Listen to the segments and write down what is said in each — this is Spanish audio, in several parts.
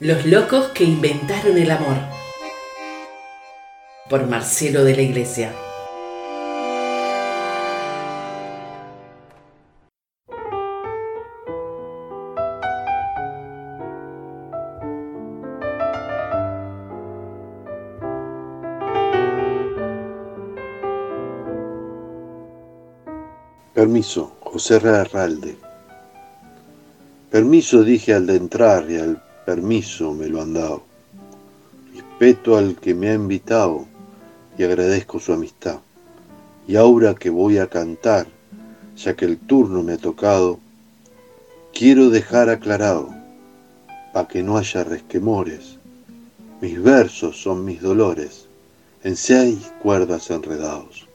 Los locos que inventaron el amor. Por Marcelo de la Iglesia. Permiso, José Herralde. Permiso dije al de entrar y al permiso me lo han dado. Respeto al que me ha invitado y agradezco su amistad. Y ahora que voy a cantar, ya que el turno me ha tocado, quiero dejar aclarado, pa' que no haya resquemores, mis versos son mis dolores, en seis cuerdas enredados.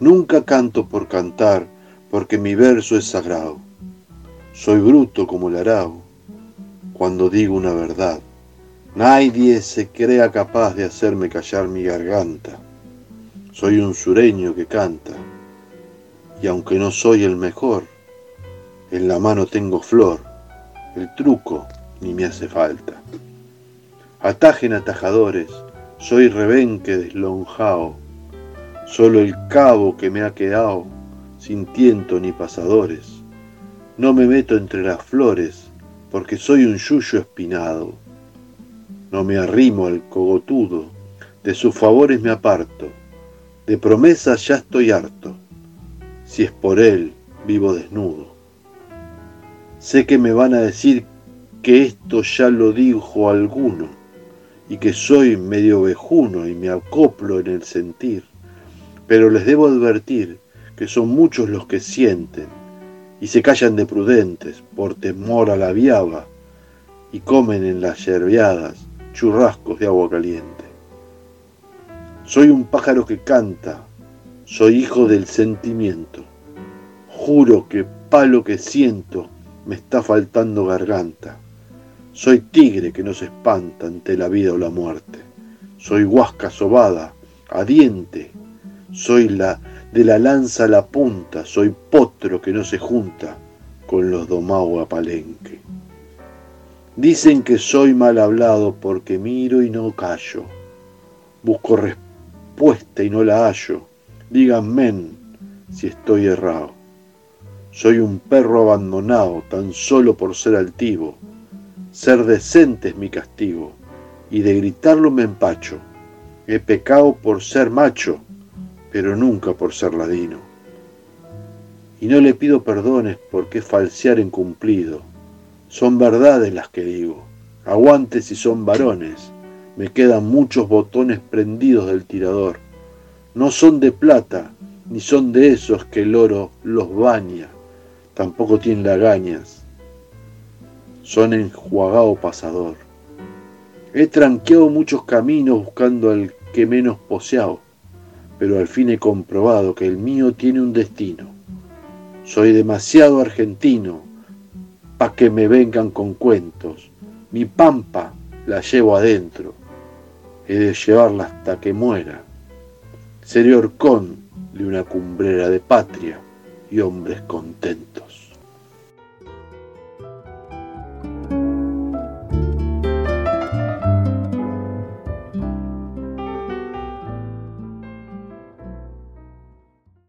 Nunca canto por cantar, porque mi verso es sagrado. Soy bruto como el arao cuando digo una verdad. Nadie se crea capaz de hacerme callar mi garganta. Soy un sureño que canta, y aunque no soy el mejor, en la mano tengo flor, el truco ni me hace falta. Atajen atajadores, soy rebenque deslonjao, solo el cabo que me ha quedado, sin tiento ni pasadores. No me meto entre las flores, porque soy un yuyo espinado. No me arrimo al cogotudo, de sus favores me aparto, de promesas ya estoy harto, si es por él vivo desnudo. Sé que me van a decir que esto ya lo dijo alguno, y que soy medio vejuno y me acoplo en el sentir, pero les debo advertir que son muchos los que sienten y se callan de prudentes por temor a la viaba y comen en las yerbeadas churrascos de agua caliente. Soy un pájaro que canta, soy hijo del sentimiento. Juro que palo que siento me está faltando garganta. Soy tigre que no se espanta ante la vida o la muerte. Soy huasca sobada, a diente. Soy la de la lanza a la punta, soy potro que no se junta con los domados a palenque. Dicen que soy mal hablado porque miro y no callo. Busco respuesta y no la hallo. Díganme si estoy errado. Soy un perro abandonado tan solo por ser altivo. Ser decente es mi castigo y de gritarlo me empacho. He pecado por ser macho pero nunca por ser ladino. Y no le pido perdones porque falsear en cumplido. Son verdades las que digo. Aguante si son varones. Me quedan muchos botones prendidos del tirador. No son de plata, ni son de esos que el oro los baña. Tampoco tienen lagañas. Son enjuagado pasador. He tranqueado muchos caminos buscando al que menos poseado pero al fin he comprobado que el mío tiene un destino. Soy demasiado argentino pa' que me vengan con cuentos. Mi pampa la llevo adentro. He de llevarla hasta que muera. Seré horcón de una cumbrera de patria y hombres contentos.